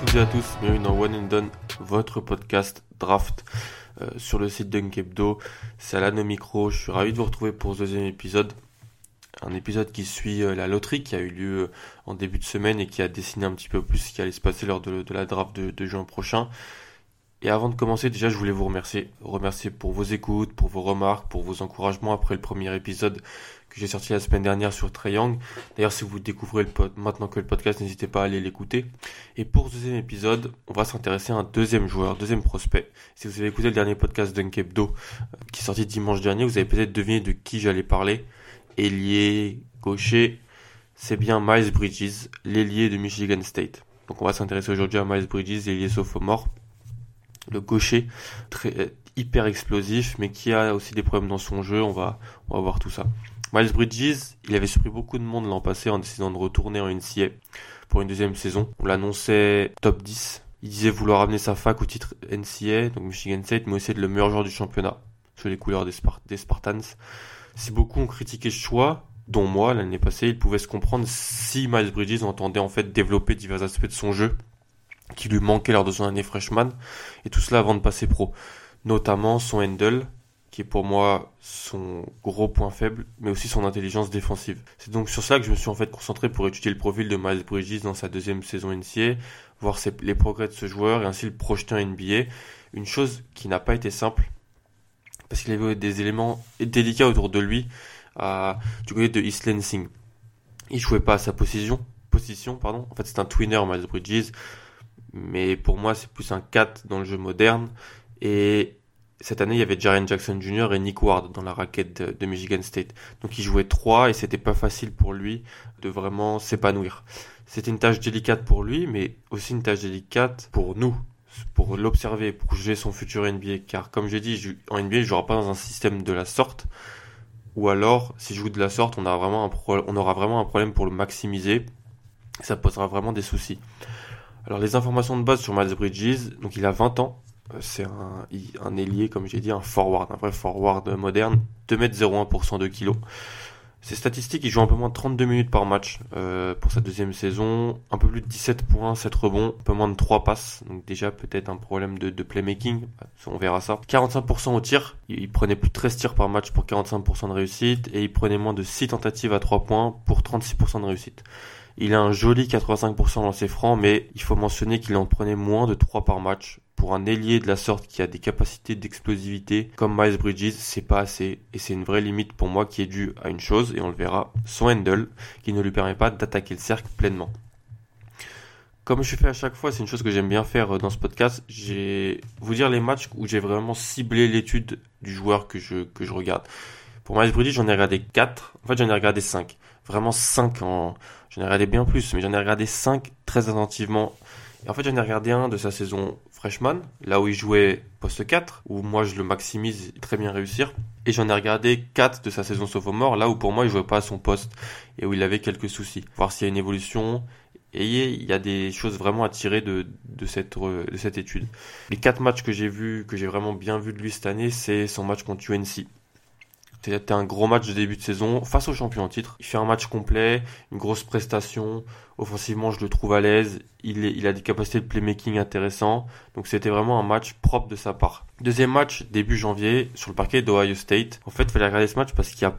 Toutes et à tous, bienvenue dans One and Done, votre podcast draft euh, sur le site Dunkebdo. C'est Alan au micro, je suis ravi de vous retrouver pour ce deuxième épisode. Un épisode qui suit euh, la loterie qui a eu lieu euh, en début de semaine et qui a dessiné un petit peu plus ce qui allait se passer lors de, la draft de juin prochain. Et avant de commencer, déjà, je voulais vous remercier. Remercier pour vos écoutes, pour vos remarques, pour vos encouragements après le premier épisode que j'ai sorti la semaine dernière sur Triangle. D'ailleurs, si vous découvrez maintenant que le podcast, n'hésitez pas à aller l'écouter. Et pour ce deuxième épisode, on va s'intéresser à un deuxième joueur, deuxième prospect. Si vous avez écouté le dernier podcast d'Unkebdo, euh, qui est sorti dimanche dernier, vous avez peut-être deviné de qui j'allais parler. Ailier, gaucher, c'est bien Miles Bridges, l'ailier de Michigan State. Donc on va s'intéresser aujourd'hui à Miles Bridges, l'ailier sophomore le gaucher euh, hyper explosif mais qui a aussi des problèmes dans son jeu. On va voir tout ça. Miles Bridges il avait surpris beaucoup de monde l'an passé en décidant de retourner en NCA pour une deuxième saison. On l'annonçait top 10 il disait vouloir amener sa fac au titre NCA donc Michigan State mais aussi être le meilleur joueur du championnat sur les couleurs des Spartans. Si beaucoup ont critiqué ce choix dont moi l'année passée il pouvait se comprendre si Miles Bridges entendait en fait développer divers aspects de son jeu qui lui manquait lors de son année freshman, et tout cela avant de passer pro. Notamment son handle, qui est pour moi son gros point faible, mais aussi son intelligence défensive. C'est donc sur ça que je me suis en fait concentré pour étudier le profil de Miles Bridges dans sa deuxième saison NCA, voir les progrès de ce joueur et ainsi le projeter en NBA. Une chose qui n'a pas été simple, parce qu'il avait des éléments délicats autour de lui, à, du côté de East Lansing. Il jouait pas à sa position, position pardon. En fait, c'est un twinner Miles Bridges mais pour moi c'est plus un 4 dans le jeu moderne. Et cette année il y avait Jaren Jackson Jr. et Nick Ward dans la raquette de, Michigan State. Donc il jouait 3 et c'était pas facile pour lui de vraiment s'épanouir. C'était une tâche délicate pour lui, mais aussi une tâche délicate pour nous, pour l'observer, pour juger son futur NBA. Car comme j'ai dit, en NBA, je jouera pas dans un système de la sorte. Ou alors, si je joue de la sorte, on aura vraiment un problème pour le maximiser. Ça posera vraiment des soucis. Alors les informations de base sur Miles Bridges, donc il a 20 ans, euh, c'est un, ailier comme j'ai dit, un forward, un vrai forward moderne, 2m01% de kilos. Ses statistiques, il joue un peu moins de 32 minutes par match euh, pour sa deuxième saison, un peu plus de 17 points, 7 rebonds, un peu moins de 3 passes, donc déjà peut-être un problème de, de, playmaking, on verra ça. 45% au tir, il, prenait plus de 13 tirs par match pour 45% de réussite, et il prenait moins de 6 tentatives à 3 points pour 36% de réussite. Il a un joli 85% dans ses francs, mais il faut mentionner qu'il en prenait moins de 3 par match. Pour un ailier de la sorte qui a des capacités d'explosivité comme Miles Bridges, c'est pas assez. Et c'est une vraie limite pour moi qui est due à une chose, et on le verra, son handle, qui ne lui permet pas d'attaquer le cercle pleinement. Comme je fais à chaque fois, c'est une chose que j'aime bien faire dans ce podcast, j'ai vous dire les matchs où j'ai vraiment ciblé l'étude du joueur que je, que je regarde. Pour Miles Bridges, j'en ai regardé 4. En fait, j'en ai regardé 5. Vraiment 5 en, J'en ai regardé bien plus, mais j'en ai regardé 5 très attentivement. Et en fait, j'en ai regardé un de sa saison freshman, là où il jouait poste 4, où moi je le maximise très bien réussir. Et j'en ai regardé 4 de sa saison sophomore, là où pour moi il jouait pas à son poste et où il avait quelques soucis. Voir s'il y a une évolution. Et il y a des choses vraiment à tirer de, de, cette, de cette étude. Les 4 matchs que j'ai vus, que j'ai vraiment bien vu de lui cette année, c'est son match contre UNC. C'était un gros match de début de saison face au champion en titre. Il fait un match complet, une grosse prestation. Offensivement, je le trouve à l'aise. Il, a des capacités de playmaking intéressantes. Donc c'était vraiment un match propre de sa part. Deuxième match, début janvier, sur le parquet d'Ohio State. En fait, il fallait regarder ce match parce qu'il y a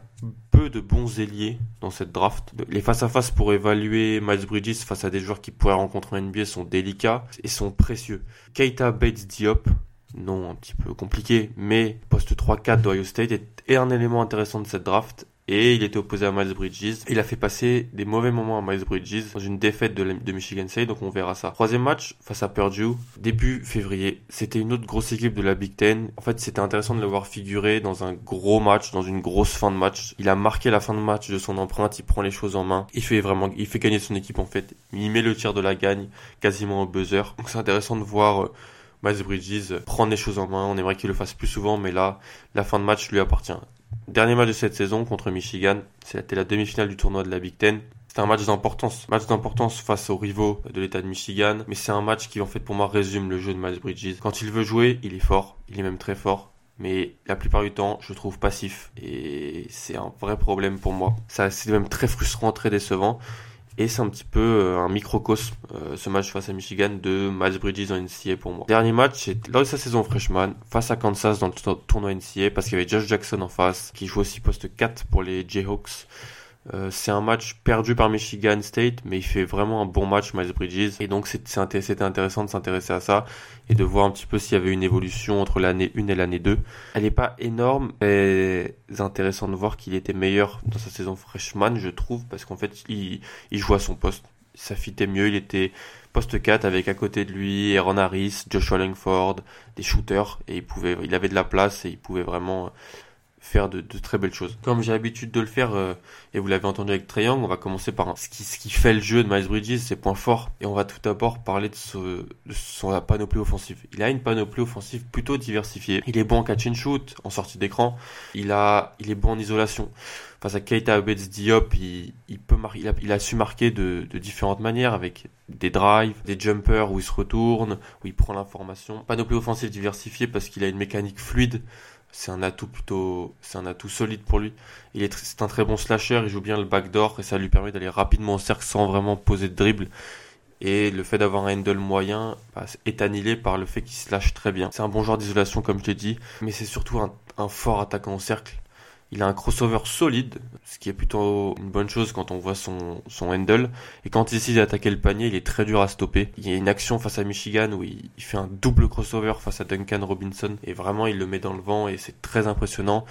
peu de bons ailiers dans cette draft. Les face-à-face pour évaluer Miles Bridges face à des joueurs qui pourraient rencontrer en NBA sont délicats et sont précieux. Keita Bates Diop, non un petit peu compliqué, mais poste 3-4 d'Ohio State est, un élément intéressant de cette draft. et il était opposé à Miles Bridges. Il a fait passer des mauvais moments à Miles Bridges dans une défaite de, Michigan State, donc on verra ça. Troisième match face à Purdue, début février. C'était une autre grosse équipe de la Big Ten. En fait, c'était intéressant de le voir figurer dans un gros match, dans une grosse fin de match. Il a marqué la fin de match de son empreinte, il prend les choses en main. Il fait vraiment, il fait gagner son équipe en fait. Il met le tir de la gagne quasiment au buzzer. Donc c'est intéressant de voir euh, Miles Bridges prendre les choses en main. On aimerait qu'il le fasse plus souvent, mais là, la fin de match lui appartient. Dernier match de cette saison contre Michigan, c'était la demi-finale du tournoi de la Big Ten. C'est un match d'importance. Match d'importance face aux rivaux de l'état de Michigan, mais c'est un match qui en fait pour moi résume le jeu de Miles Bridges. Quand il veut jouer, il est fort, il est même très fort, mais la plupart du temps, je le trouve passif et c'est un vrai problème pour moi. Ça, c'est même très frustrant, très décevant. Et c'est un petit peu euh, un microcosme, euh, ce match face à Michigan de Miles Bridges en NCA pour moi. Dernier match, c'est lors de sa saison freshman, face à Kansas dans le tournoi NCA, parce qu'il y avait Josh Jackson en face, qui joue aussi poste 4 pour les Jayhawks. Euh, c'est un match perdu par Michigan State, mais il fait vraiment un bon match, Miles Bridges. Et donc c'était intéressant de s'intéresser à ça et de voir un petit peu s'il y avait une évolution entre l'année 1 et l'année 2. Elle n'est pas énorme, mais intéressant de voir qu'il était meilleur dans sa saison freshman, je trouve, parce qu'en fait, il, il jouait à son poste. Ça fitait mieux, il était poste 4 avec à côté de lui Aaron Harris, Joshua Langford, des shooters, et il pouvait, il avait de la place et il pouvait vraiment faire de, très belles choses. Comme j'ai l'habitude de le faire, euh, et vous l'avez entendu avec Triangle, on va commencer par ce, qui, fait le jeu de Miles Bridges, ses points forts, et on va tout d'abord parler de, ce, son panoplie offensive. Il a une panoplie offensive plutôt diversifiée. Il est bon en catch and shoot, en sortie d'écran. Il il est bon en isolation. Face à Keita Abetz Diop, il, peut il a su marquer de, de différentes manières avec des drives, des jumpers où il se retourne, où il prend l'information. Panoplie offensive diversifiée parce qu'il a une mécanique fluide c'est un atout plutôt, c'est un atout solide pour lui. C'est un très bon slasher, il joue bien le backdoor et ça lui permet d'aller rapidement au cercle sans vraiment poser de dribble. Et le fait d'avoir un handle moyen bah, est annihilé par le fait qu'il slash très bien. C'est un bon joueur d'isolation comme je l'ai dit, mais c'est surtout un, un fort attaquant au cercle il a un crossover solide, ce qui est plutôt une bonne chose quand on voit son, son handle. Et quand il décide d'attaquer le panier, il est très dur à stopper. Il y a une action face à Michigan où il, fait un double crossover face à Duncan Robinson. Et vraiment, il le met dans le vent et c'est très impressionnant.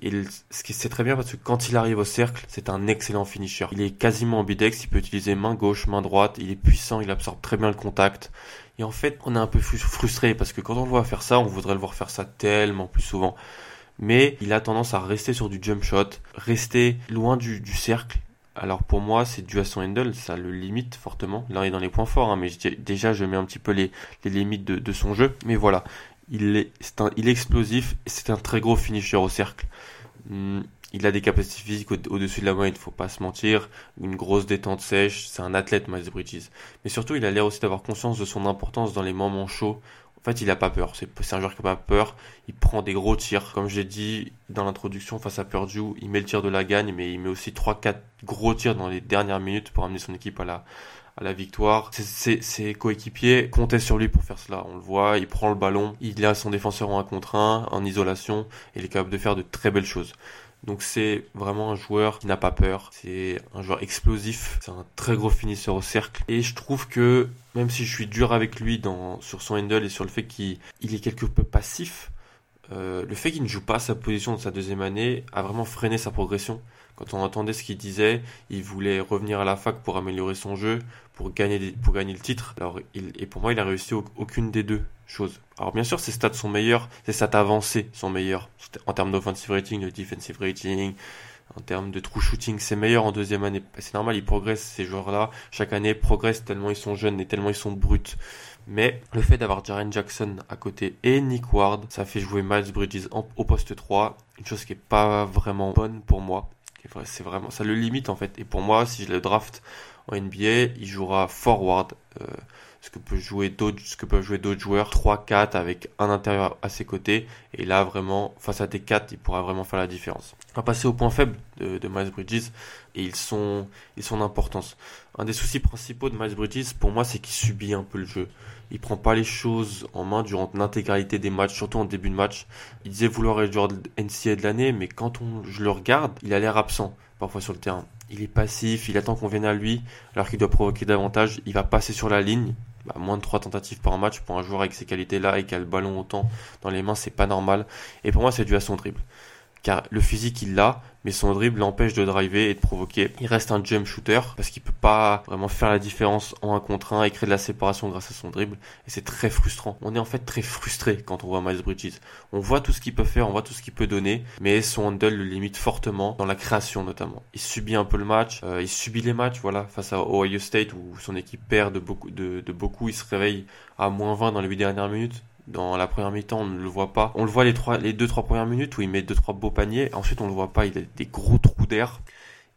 Et ce qui c'est très bien parce que quand il arrive au cercle, c'est un excellent finisher. Il est quasiment ambidex, il peut utiliser main gauche, main droite, il est puissant, il absorbe très bien le contact. Et en fait, on est un peu frustré parce que quand on le voit faire ça, on voudrait le voir faire ça tellement plus souvent mais il a tendance à rester sur du jump shot, rester loin du, cercle. Alors pour moi, c'est dû à son handle, ça le limite fortement. Là, il est dans les points forts, hein, mais déjà, je mets un petit peu les, limites de, son jeu. Mais voilà, il est, explosif c'est un très gros finisher au cercle. Hmm, il a des capacités physiques au-dessus de la moyenne, faut pas se mentir. Une grosse détente sèche, c'est un athlète, Miles Bridges. Mais surtout, il a l'air aussi d'avoir conscience de son importance dans les moments chauds. En fait, il a pas peur. C'est un joueur qui a pas peur. Il prend des gros tirs. Comme j'ai dit dans l'introduction face à Purdue, il met le tir de la gagne, mais il met aussi 3-4 gros tirs dans les dernières minutes pour amener son équipe à la, à la victoire. Ses, coéquipiers comptaient sur lui pour faire cela. On le voit, il prend le ballon, il a son défenseur en 1 contre 1, en isolation, et il est capable de faire de très belles choses. Donc c'est vraiment un joueur qui n'a pas peur. C'est un joueur explosif. C'est un très gros finisseur au cercle. Et je trouve que même si je suis dur avec lui sur son handle et sur le fait qu'il est quelque peu passif, euh, le fait qu'il ne joue pas sa position dans sa deuxième année a vraiment freiné sa progression. Quand on entendait ce qu'il disait, il voulait revenir à la fac pour améliorer son jeu, pour gagner, pour gagner le titre. Alors, il, et pour moi, il a réussi aucune des deux choses. Alors, bien sûr, ses stats sont meilleurs, ses stats avancées sont meilleures. En termes d'offensive rating, de defensive rating, en termes de true shooting, c'est meilleur en deuxième année. C'est normal, ils progressent, ces joueurs-là. Chaque année, progressent tellement ils sont jeunes et tellement ils sont bruts. Mais le fait d'avoir Jaren Jackson à côté et Nick Ward, ça fait jouer Miles Bridges au poste 3. Une chose qui est pas vraiment bonne pour moi. C'est vraiment, ça le limite en fait. Et pour moi, si je le draft en NBA, il jouera forward. Euh, ce que peut jouer d'autres, ce que peuvent jouer d'autres joueurs, 3-4 avec un intérieur à ses côtés. Et là, vraiment, face à des 4, il pourra vraiment faire la différence. On va passer au point faible de, de Miles Bridges et ils sont, ils sont d'importance. Un des soucis principaux de Miles Bridges, pour moi, c'est qu'il subit un peu le jeu. Il prend pas les choses en main durant l'intégralité des matchs, surtout en début de match. Il disait vouloir être joueur de NCA de l'année, mais quand on, je le regarde, il a l'air absent parfois sur le terrain. Il est passif, il attend qu'on vienne à lui, alors qu'il doit provoquer davantage. Il va passer sur la ligne. Bah, moins de 3 tentatives par match pour un joueur avec ces qualités-là et qui a le ballon autant dans les mains, c'est pas normal. Et pour moi, c'est dû à son dribble. Car le physique il l'a, mais son dribble l'empêche de driver et de provoquer. Il reste un jump shooter parce qu'il peut pas vraiment faire la différence en un contre un et créer de la séparation grâce à son dribble. Et c'est très frustrant. On est en fait très frustré quand on voit Miles Bridges. On voit tout ce qu'il peut faire, on voit tout ce qu'il peut donner, mais son handle le limite fortement dans la création notamment. Il subit un peu le match, euh, il subit les matchs, voilà, face à Ohio State où son équipe perd de beaucoup, de, de beaucoup, il se réveille à moins 20 dans les 8 dernières minutes dans la première mi-temps, on ne le voit pas. On le voit les trois, les deux trois premières minutes où il met deux trois beaux paniers. Ensuite, on le voit pas. Il a des gros trous d'air.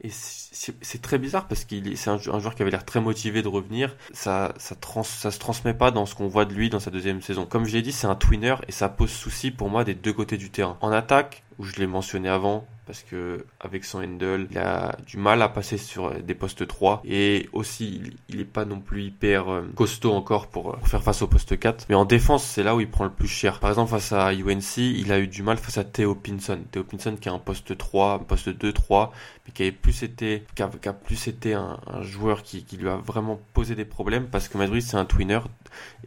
Et c'est très bizarre parce qu'il c'est un, joueur qui avait l'air très motivé de revenir. Ça, ça, trans, ça se transmet pas dans ce qu'on voit de lui dans sa deuxième saison. Comme je l'ai dit, c'est un twinner et ça pose souci pour moi des deux côtés du terrain. En attaque, où je l'ai mentionné avant, parce que avec son handle, il a du mal à passer sur des postes 3 et aussi il, est pas non plus hyper euh, costaud encore pour, faire face au poste 4. Mais en défense, c'est là où il prend le plus cher. Par exemple, face à UNC, il a eu du mal face à Theo Pinson. Theo Pinson qui a un poste 3, un poste 2-3, mais qui a, plus été un, joueur qui, lui a vraiment posé des problèmes parce que Madrid c'est un twinner.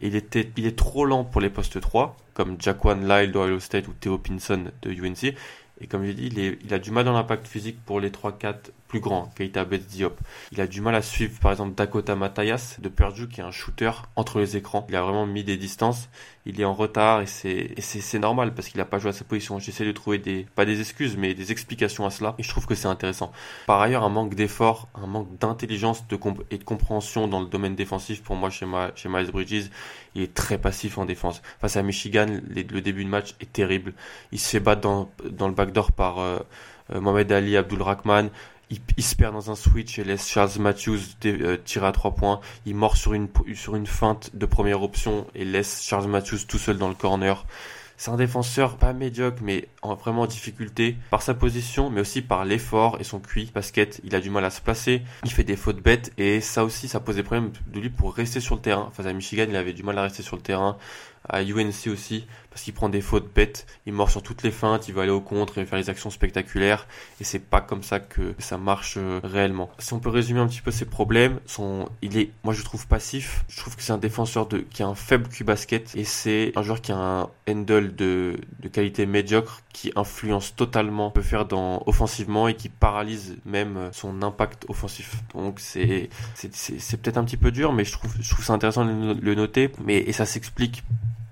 Il il est trop lent pour les postes 3 comme Jaquan Lyle d'Ohio State ou Theo Pinson de UNC. Et comme j'ai dit, il, il, a du mal dans l'impact physique pour les 3-4 plus grands, Keita Diop. Il a du mal à suivre par exemple Dakota Matayas de Purdue qui est un shooter entre les écrans. Il a vraiment mis des distances. Il est en retard et c'est normal parce qu'il a pas joué à sa position. J'essaie de trouver des pas des excuses mais des explications à cela et je trouve que c'est intéressant. Par ailleurs, un manque d'effort, un manque d'intelligence et de compréhension dans le domaine défensif pour moi chez, ma, chez Miles Bridges. Il est très passif en défense. Face à Michigan, le début de match est terrible. Il se fait battre dans, dans le backdoor par euh, euh, Mohamed Ali Abdul Rahman il, se perd dans un switch et laisse Charles Matthews euh, tirer à trois points. Il mord sur une, sur une feinte de première option et laisse Charles Matthews tout seul dans le corner. C'est un défenseur pas médiocre, mais en, vraiment en difficulté par sa position, mais aussi par l'effort et son QI basket. Il a du mal à se placer, il fait des fautes bêtes et ça aussi, ça pose des problèmes de lui pour rester sur le terrain. Face à Michigan, il avait du mal à rester sur le terrain à UNC aussi, parce qu'il prend des fautes bêtes, il mord sur toutes les feintes, il va aller au contre et faire des actions spectaculaires, et c'est pas comme ça que ça marche euh, réellement. Si on peut résumer un petit peu ses problèmes, il est, moi je trouve passif, je trouve que c'est un défenseur qui a un faible Q basket, et c'est un joueur qui a un handle de, qualité médiocre, qui influence totalement, peut faire dans, offensivement, et qui paralyse même son impact offensif. Donc c'est, c'est, c'est, peut-être un petit peu dur, mais je trouve, je trouve ça intéressant de le noter, mais, et ça s'explique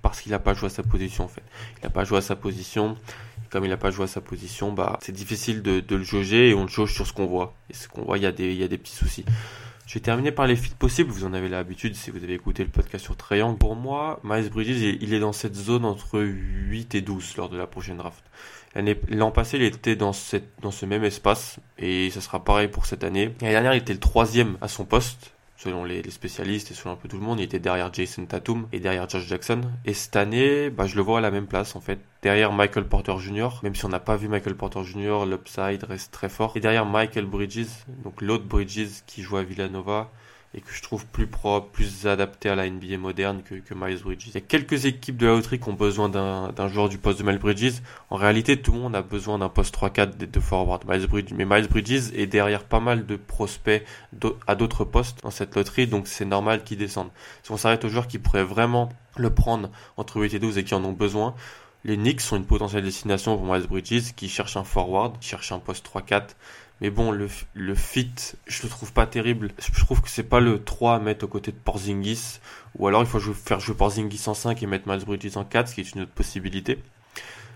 parce qu'il n'a pas joué à sa position en fait. Il n'a pas joué à sa position. Comme il n'a pas joué à sa position, bah c'est difficile de, le jauger et on le jauge sur ce qu'on voit. Et ce qu'on voit, il y, a des, petits soucis. Je vais terminer par les fits possibles. Vous en avez l'habitude si vous avez écouté le podcast sur Triangle. Pour moi, Miles Bridges, il est dans cette zone entre 8 et 12 lors de la prochaine draft. L'an passé, il était dans ce même espace et ça sera pareil pour cette année. L'année dernière, il était le troisième à son poste selon les, spécialistes et selon un peu tout le monde, il était derrière Jason Tatum et derrière Josh Jackson. Et cette année, bah, je le vois à la même place en fait, derrière Michael Porter Jr. Même si on n'a pas vu Michael Porter Jr., l'upside reste très fort. Et derrière Michael Bridges, donc l'autre Bridges qui joue à Villanova et que je trouve plus propre, plus adapté à la NBA moderne que, que Miles Bridges. Il y a quelques équipes de la loterie qui ont besoin d'un joueur du poste de Miles Bridges. En réalité, tout le monde a besoin d'un poste 3-4 des deux forwards. Miles Bridges, mais Miles Bridges est derrière pas mal de prospects à d'autres postes dans cette loterie, donc c'est normal qu'il descende. Si on s'arrête aux joueurs qui pourraient vraiment le prendre entre 8 et 12 et qui en ont besoin, les Knicks sont une potentielle destination pour Miles Bridges qui cherche un forward, qui cherche un poste 3-4 mais bon, le, fit, je le trouve pas terrible. Je trouve que c'est pas le 3 à mettre aux côtés de Porzingis. Ou alors il faut faire jouer Porzingis en 5 et mettre Miles Bridges en 4, ce qui est une autre possibilité.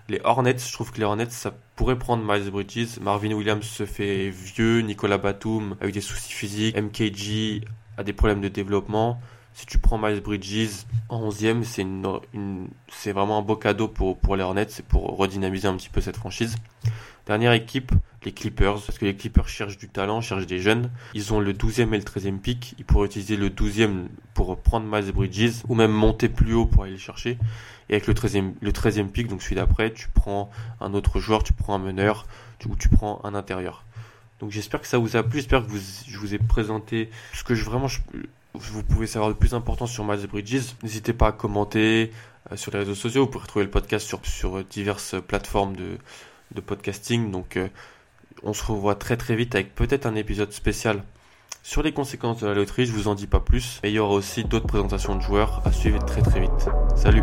Les Hornets, je trouve que les Hornets, ça pourrait prendre Miles Bridges. Marvin Williams se fait vieux, Nicolas Batum a eu des soucis physiques, MKG a des problèmes de développement. Si tu prends Miles Bridges en 11e, c'est vraiment un beau cadeau pour, les Hornets, c'est pour redynamiser un petit peu cette franchise. Dernière équipe, les Clippers, parce que les Clippers cherchent du talent, cherchent des jeunes. Ils ont le 12e et le 13e pick. Ils pourraient utiliser le 12e pour prendre Miles Bridges, ou même monter plus haut pour aller le chercher. Et avec le 13e, le 13e pick, donc celui d'après, tu prends un autre joueur, tu prends un meneur, ou tu prends un intérieur. Donc j'espère que ça vous a plu, j'espère que je vous ai présenté ce que je vraiment vous pouvez savoir de plus important sur Miles Bridges. N'hésitez pas à commenter euh, sur les réseaux sociaux. Vous pourrez trouver le podcast sur, sur diverses plateformes de, de podcasting. Donc euh, on se revoit très très vite avec peut-être un épisode spécial sur les conséquences de la loterie. Je vous en dis pas plus. Et il y aura aussi d'autres présentations de joueurs à suivre très très vite. Salut